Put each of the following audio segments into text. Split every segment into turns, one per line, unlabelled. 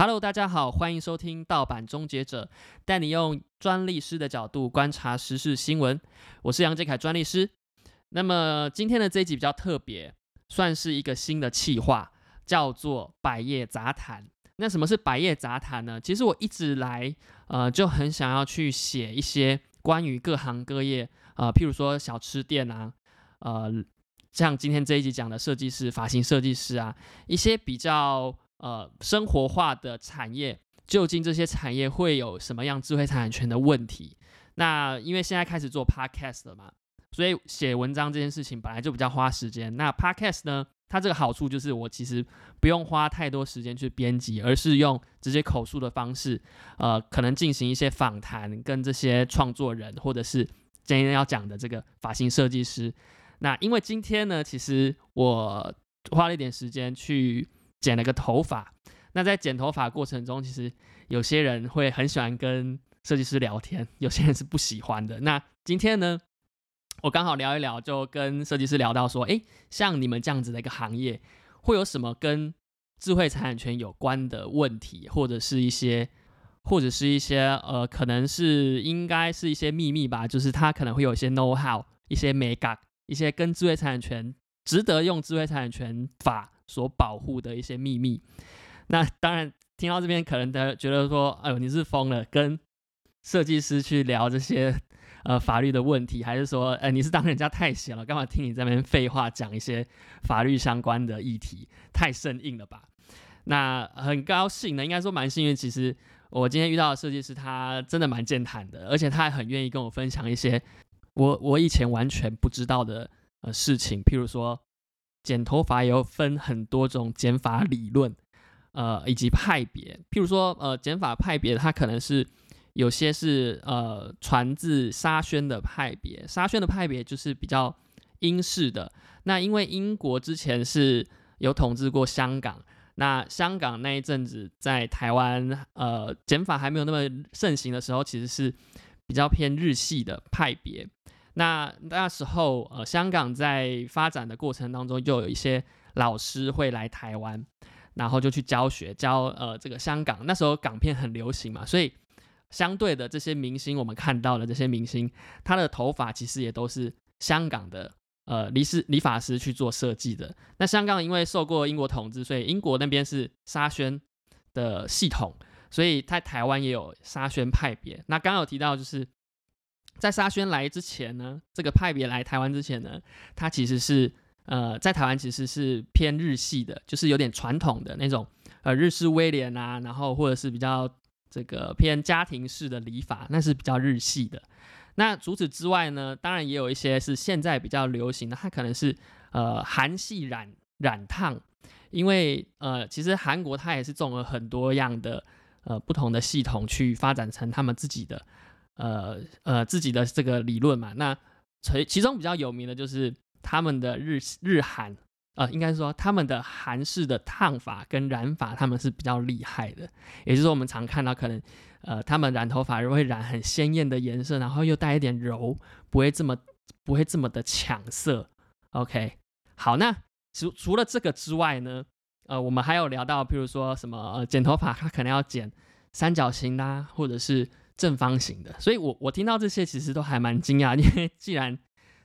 Hello，大家好，欢迎收听《盗版终结者》，带你用专利师的角度观察时事新闻。我是杨杰凯，专利师。那么今天的这一集比较特别，算是一个新的企划，叫做“百业杂谈”。那什么是“百业杂谈”呢？其实我一直来，呃，就很想要去写一些关于各行各业，呃，譬如说小吃店啊，呃，像今天这一集讲的设计师、发型设计师啊，一些比较。呃，生活化的产业，究竟这些产业会有什么样智慧产权的问题？那因为现在开始做 podcast 了嘛，所以写文章这件事情本来就比较花时间。那 podcast 呢，它这个好处就是我其实不用花太多时间去编辑，而是用直接口述的方式，呃，可能进行一些访谈，跟这些创作人或者是今天要讲的这个发型设计师。那因为今天呢，其实我花了一点时间去。剪了个头发，那在剪头发过程中，其实有些人会很喜欢跟设计师聊天，有些人是不喜欢的。那今天呢，我刚好聊一聊，就跟设计师聊到说，哎，像你们这样子的一个行业，会有什么跟智慧财产权有关的问题，或者是一些，或者是一些，呃，可能是应该是一些秘密吧，就是他可能会有一些 know how，一些 make up，一些跟智慧财产权值得用智慧财产权法。所保护的一些秘密，那当然听到这边可能大家觉得说，哎呦你是疯了，跟设计师去聊这些呃法律的问题，还是说，哎你是当人家太闲了，干嘛听你这边废话讲一些法律相关的议题，太生硬了吧？那很高兴呢，应该说蛮幸运，其实我今天遇到的设计师他真的蛮健谈的，而且他还很愿意跟我分享一些我我以前完全不知道的呃事情，譬如说。剪头发也有分很多种剪法理论，呃，以及派别。譬如说，呃，剪法派别它可能是有些是呃传自沙宣的派别，沙宣的派别就是比较英式的。那因为英国之前是有统治过香港，那香港那一阵子在台湾呃剪法还没有那么盛行的时候，其实是比较偏日系的派别。那那时候，呃，香港在发展的过程当中，就有一些老师会来台湾，然后就去教学，教呃这个香港。那时候港片很流行嘛，所以相对的这些明星，我们看到的这些明星，他的头发其实也都是香港的呃理师理发师去做设计的。那香港因为受过英国统治，所以英国那边是沙宣的系统，所以在台湾也有沙宣派别。那刚刚有提到就是。在沙宣来之前呢，这个派别来台湾之前呢，他其实是呃在台湾其实是偏日系的，就是有点传统的那种呃日式威廉啊，然后或者是比较这个偏家庭式的礼法，那是比较日系的。那除此之外呢，当然也有一些是现在比较流行的，它可能是呃韩系染染烫，因为呃其实韩国它也是种了很多样的呃不同的系统去发展成他们自己的。呃呃，自己的这个理论嘛，那其其中比较有名的就是他们的日日韩，呃，应该说他们的韩式的烫法跟染法，他们是比较厉害的。也就是说，我们常看到可能，呃，他们染头发会染很鲜艳的颜色，然后又带一点柔，不会这么不会这么的抢色。OK，好，那除除了这个之外呢，呃，我们还有聊到，譬如说什么呃剪头发，他可能要剪三角形啦，或者是。正方形的，所以我我听到这些其实都还蛮惊讶，因为既然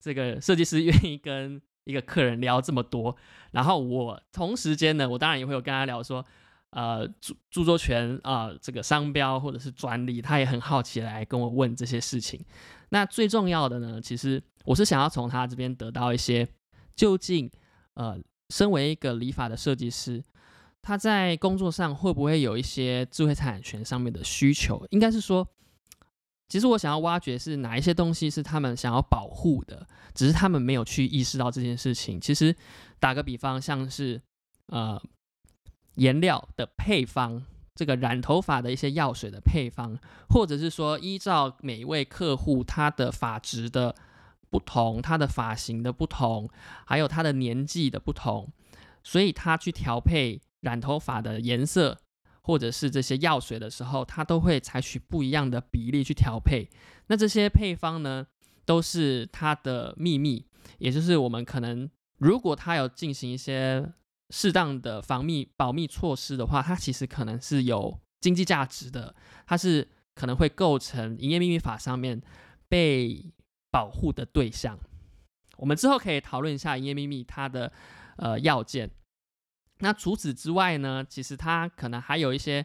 这个设计师愿意跟一个客人聊这么多，然后我同时间呢，我当然也会有跟他聊说，呃，著著作权啊，这个商标或者是专利，他也很好奇来跟我问这些事情。那最重要的呢，其实我是想要从他这边得到一些，究竟呃，身为一个理法的设计师。他在工作上会不会有一些智慧财产权上面的需求？应该是说，其实我想要挖掘是哪一些东西是他们想要保护的，只是他们没有去意识到这件事情。其实打个比方，像是呃颜料的配方，这个染头发的一些药水的配方，或者是说依照每一位客户他的发质的不同，他的发型的不同，还有他的年纪的不同，所以他去调配。染头发的颜色，或者是这些药水的时候，它都会采取不一样的比例去调配。那这些配方呢，都是它的秘密，也就是我们可能如果它有进行一些适当的防密保密措施的话，它其实可能是有经济价值的，它是可能会构成营业秘密法上面被保护的对象。我们之后可以讨论一下营业秘密它的呃要件。那除此之外呢，其实它可能还有一些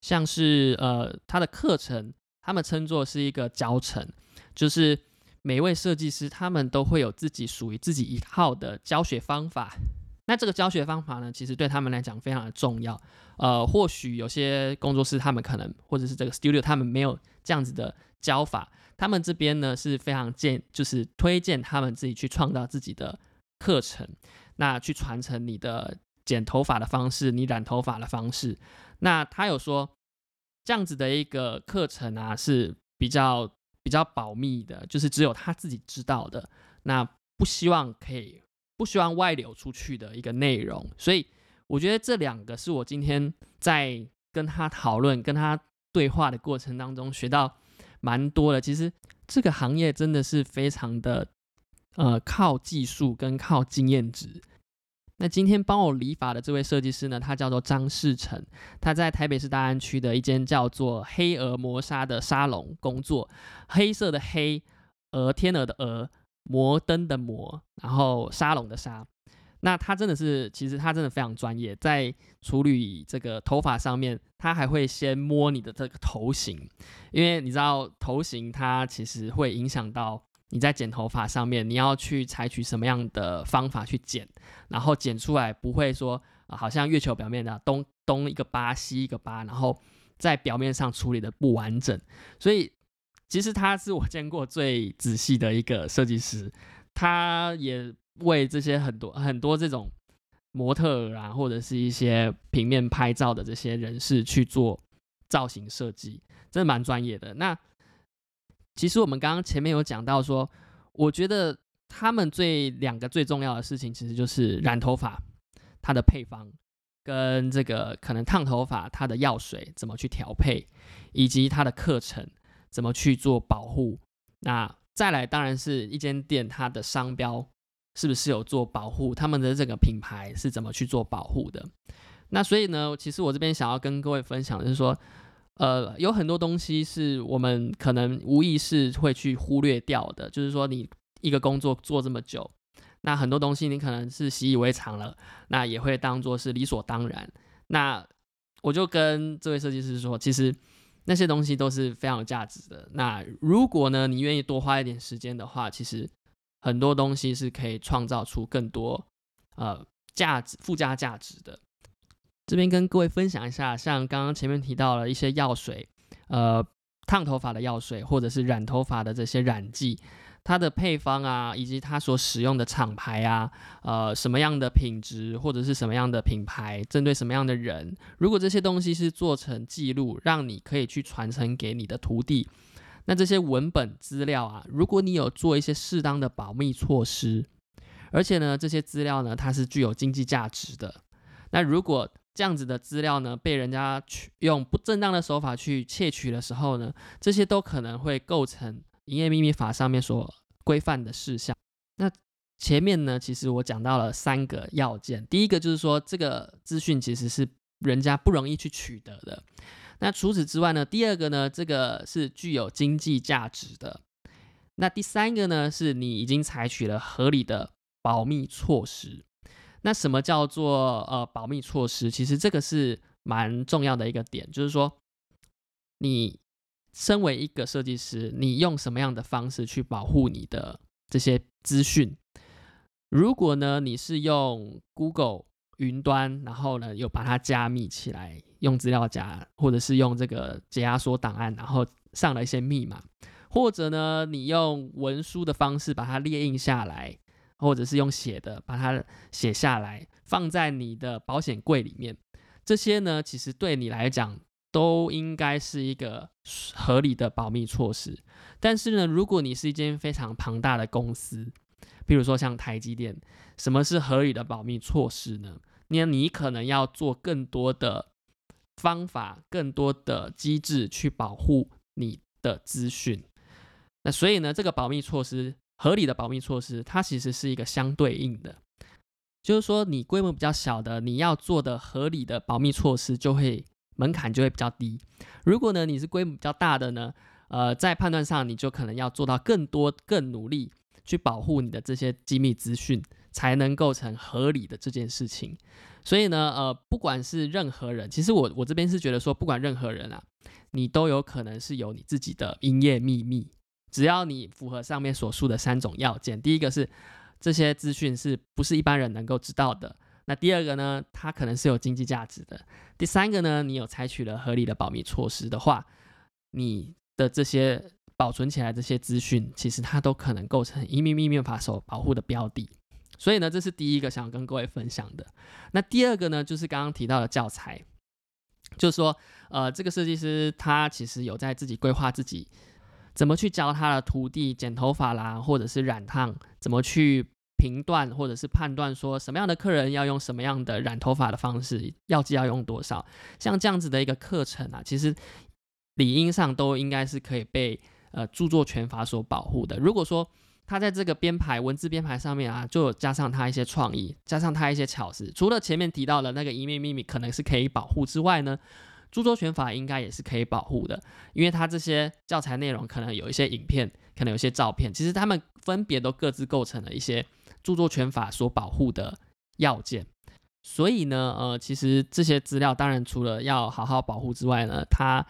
像是呃它的课程，他们称作是一个教程，就是每位设计师他们都会有自己属于自己一套的教学方法。那这个教学方法呢，其实对他们来讲非常的重要。呃，或许有些工作室他们可能，或者是这个 studio 他们没有这样子的教法，他们这边呢是非常建，就是推荐他们自己去创造自己的课程，那去传承你的剪头发的方式，你染头发的方式。那他有说这样子的一个课程啊是比较比较保密的，就是只有他自己知道的，那不希望可以。不希望外流出去的一个内容，所以我觉得这两个是我今天在跟他讨论、跟他对话的过程当中学到蛮多的。其实这个行业真的是非常的呃靠技术跟靠经验值。那今天帮我理发的这位设计师呢，他叫做张世成，他在台北市大安区的一间叫做黑鹅磨砂的沙龙工作，黑色的黑鹅，天鹅的鹅。摩登的摩，然后沙龙的沙，那他真的是，其实他真的非常专业，在处理这个头发上面，他还会先摸你的这个头型，因为你知道头型它其实会影响到你在剪头发上面，你要去采取什么样的方法去剪，然后剪出来不会说好像月球表面的东东一个疤西一个疤，然后在表面上处理的不完整，所以。其实他是我见过最仔细的一个设计师，他也为这些很多很多这种模特啊，或者是一些平面拍照的这些人士去做造型设计，真的蛮专业的。那其实我们刚刚前面有讲到说，我觉得他们最两个最重要的事情，其实就是染头发它的配方，跟这个可能烫头发它的药水怎么去调配，以及它的课程。怎么去做保护？那再来当然是一间店，它的商标是不是有做保护？他们的这个品牌是怎么去做保护的？那所以呢，其实我这边想要跟各位分享的是说，呃，有很多东西是我们可能无意识会去忽略掉的。就是说，你一个工作做这么久，那很多东西你可能是习以为常了，那也会当做是理所当然。那我就跟这位设计师说，其实。那些东西都是非常有价值的。那如果呢，你愿意多花一点时间的话，其实很多东西是可以创造出更多呃价值、附加价值的。这边跟各位分享一下，像刚刚前面提到了一些药水，呃，烫头发的药水，或者是染头发的这些染剂。它的配方啊，以及它所使用的厂牌啊，呃，什么样的品质或者是什么样的品牌，针对什么样的人，如果这些东西是做成记录，让你可以去传承给你的徒弟，那这些文本资料啊，如果你有做一些适当的保密措施，而且呢，这些资料呢，它是具有经济价值的，那如果这样子的资料呢，被人家取用不正当的手法去窃取的时候呢，这些都可能会构成。营业秘密法上面所规范的事项，那前面呢，其实我讲到了三个要件。第一个就是说，这个资讯其实是人家不容易去取得的。那除此之外呢，第二个呢，这个是具有经济价值的。那第三个呢，是你已经采取了合理的保密措施。那什么叫做呃保密措施？其实这个是蛮重要的一个点，就是说你。身为一个设计师，你用什么样的方式去保护你的这些资讯？如果呢，你是用 Google 云端，然后呢又把它加密起来，用资料夹，或者是用这个解压缩档案，然后上了一些密码，或者呢你用文书的方式把它列印下来，或者是用写的把它写下来，放在你的保险柜里面，这些呢其实对你来讲。都应该是一个合理的保密措施，但是呢，如果你是一间非常庞大的公司，比如说像台积电，什么是合理的保密措施呢？那你可能要做更多的方法、更多的机制去保护你的资讯。那所以呢，这个保密措施，合理的保密措施，它其实是一个相对应的。就是说你规模比较小的，你要做的合理的保密措施就会门槛就会比较低。如果呢你是规模比较大的呢，呃，在判断上你就可能要做到更多、更努力去保护你的这些机密资讯，才能构成合理的这件事情。所以呢，呃，不管是任何人，其实我我这边是觉得说，不管任何人啊，你都有可能是有你自己的营业秘密，只要你符合上面所述的三种要件。第一个是这些资讯是不是一般人能够知道的？那第二个呢，它可能是有经济价值的。第三个呢，你有采取了合理的保密措施的话，你的这些保存起来这些资讯，其实它都可能构成移民秘密法所保护的标的。所以呢，这是第一个想跟各位分享的。那第二个呢，就是刚刚提到的教材，就是说，呃，这个设计师他其实有在自己规划自己怎么去教他的徒弟剪头发啦，或者是染烫，怎么去评断或者是判断说什么样的客人要用什么样的染头发的方式，药剂要用多少，像这样子的一个课程啊，其实理应上都应该是可以被呃著作权法所保护的。如果说他在这个编排文字编排上面啊，就加上他一些创意，加上他一些巧思。除了前面提到的那个一面秘密可能是可以保护之外呢，著作权法应该也是可以保护的，因为它这些教材内容可能有一些影片，可能有些照片，其实他们分别都各自构成了一些著作权法所保护的要件。所以呢，呃，其实这些资料当然除了要好好保护之外呢，它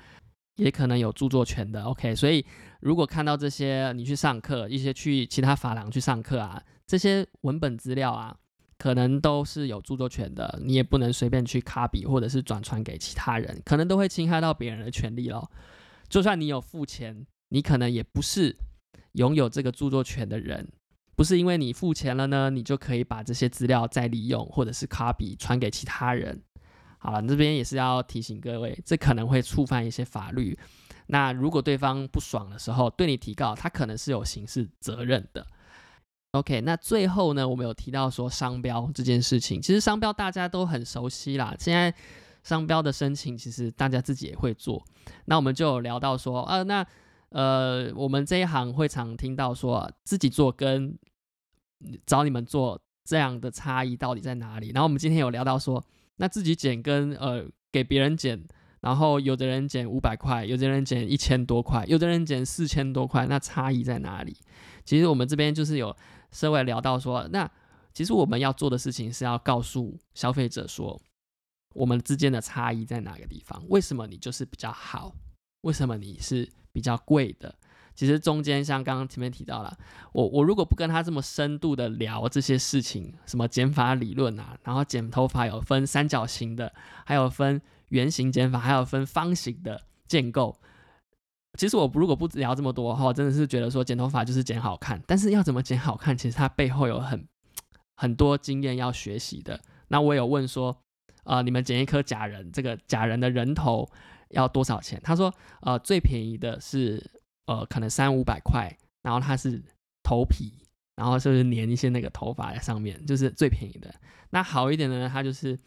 也可能有著作权的。OK，所以。如果看到这些，你去上课，一些去其他法廊去上课啊，这些文本资料啊，可能都是有著作权的，你也不能随便去 copy 或者是转传给其他人，可能都会侵害到别人的权利咯。就算你有付钱，你可能也不是拥有这个著作权的人，不是因为你付钱了呢，你就可以把这些资料再利用或者是 copy 传给其他人。好了，这边也是要提醒各位，这可能会触犯一些法律。那如果对方不爽的时候对你提告，他可能是有刑事责任的。OK，那最后呢，我们有提到说商标这件事情，其实商标大家都很熟悉啦。现在商标的申请，其实大家自己也会做。那我们就有聊到说，呃，那呃，我们这一行会常听到说自己做跟找你们做这样的差异到底在哪里？然后我们今天有聊到说，那自己剪跟呃给别人剪。然后有的人减五百块，有的人减一千多块，有的人减四千多块，那差异在哪里？其实我们这边就是有社会聊到说，那其实我们要做的事情是要告诉消费者说，我们之间的差异在哪个地方？为什么你就是比较好？为什么你是比较贵的？其实中间像刚刚前面提到了，我我如果不跟他这么深度的聊这些事情，什么减法理论啊，然后剪头发有分三角形的，还有分。圆形剪法还有分方形的建构。其实我如果不聊这么多的话，真的是觉得说剪头发就是剪好看。但是要怎么剪好看，其实它背后有很很多经验要学习的。那我有问说，呃，你们剪一颗假人，这个假人的人头要多少钱？他说，呃，最便宜的是呃可能三五百块，然后它是头皮，然后就是粘一些那个头发在上面，就是最便宜的。那好一点的呢，它就是。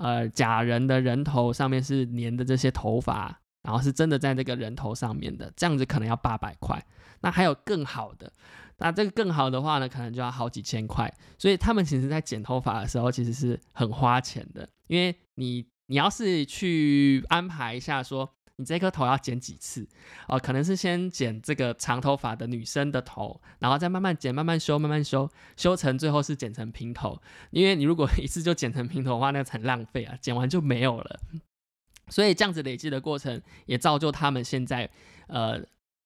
呃，假人的人头上面是粘的这些头发，然后是真的在这个人头上面的，这样子可能要八百块。那还有更好的，那这个更好的话呢，可能就要好几千块。所以他们其实在剪头发的时候，其实是很花钱的，因为你你要是去安排一下说。你这颗头要剪几次？哦，可能是先剪这个长头发的女生的头，然后再慢慢剪、慢慢修、慢慢修，修成最后是剪成平头。因为你如果 一次就剪成平头的话，那很浪费啊，剪完就没有了。所以这样子累积的过程，也造就他们现在呃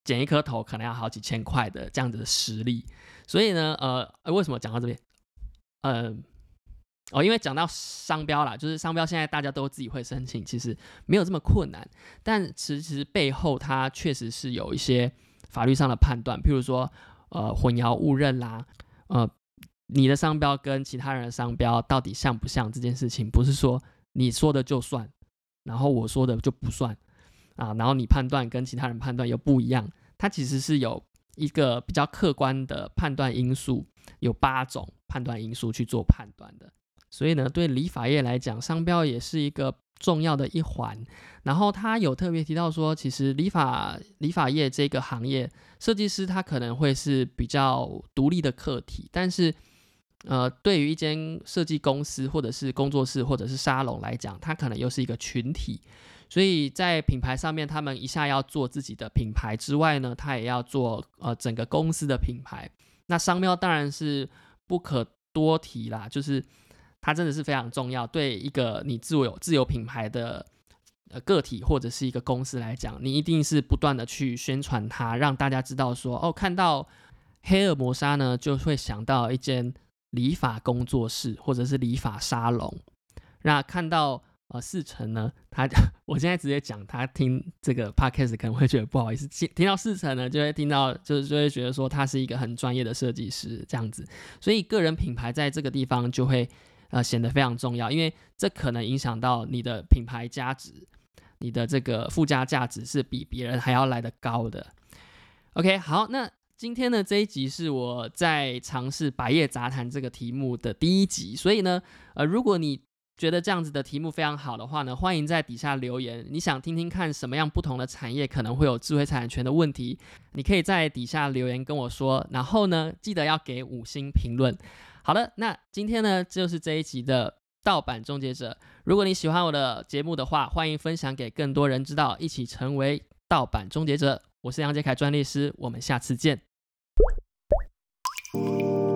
剪一颗头可能要好几千块的这样子的实力。所以呢，呃，为什么讲到这边？嗯。哦，因为讲到商标啦，就是商标现在大家都自己会申请，其实没有这么困难。但其实背后它确实是有一些法律上的判断，譬如说，呃，混淆误认啦，呃，你的商标跟其他人的商标到底像不像这件事情，不是说你说的就算，然后我说的就不算啊，然后你判断跟其他人判断又不一样，它其实是有一个比较客观的判断因素，有八种判断因素去做判断的。所以呢，对理发业来讲，商标也是一个重要的一环。然后他有特别提到说，其实理发理发业这个行业，设计师他可能会是比较独立的课题，但是呃，对于一间设计公司或者是工作室或者是沙龙来讲，它可能又是一个群体。所以在品牌上面，他们一下要做自己的品牌之外呢，他也要做呃整个公司的品牌。那商标当然是不可多提啦，就是它真的是非常重要。对一个你自有自有品牌的呃个体或者是一个公司来讲，你一定是不断的去宣传它，让大家知道说哦，看到黑尔摩沙呢，就会想到一间理发工作室或者是理发沙龙。那看到。呃，四成呢，他 我现在直接讲，他听这个 podcast 可能会觉得不好意思，听听到四成呢，就会听到，就是就会觉得说他是一个很专业的设计师这样子，所以个人品牌在这个地方就会呃显得非常重要，因为这可能影响到你的品牌价值，你的这个附加价值是比别人还要来得高的。OK，好，那今天的这一集是我在尝试百叶杂谈这个题目的第一集，所以呢，呃，如果你觉得这样子的题目非常好的话呢，欢迎在底下留言。你想听听看什么样不同的产业可能会有智慧财产权的问题？你可以在底下留言跟我说。然后呢，记得要给五星评论。好的，那今天呢就是这一集的盗版终结者。如果你喜欢我的节目的话，欢迎分享给更多人知道，一起成为盗版终结者。我是杨杰凯专利师，我们下次见。哦。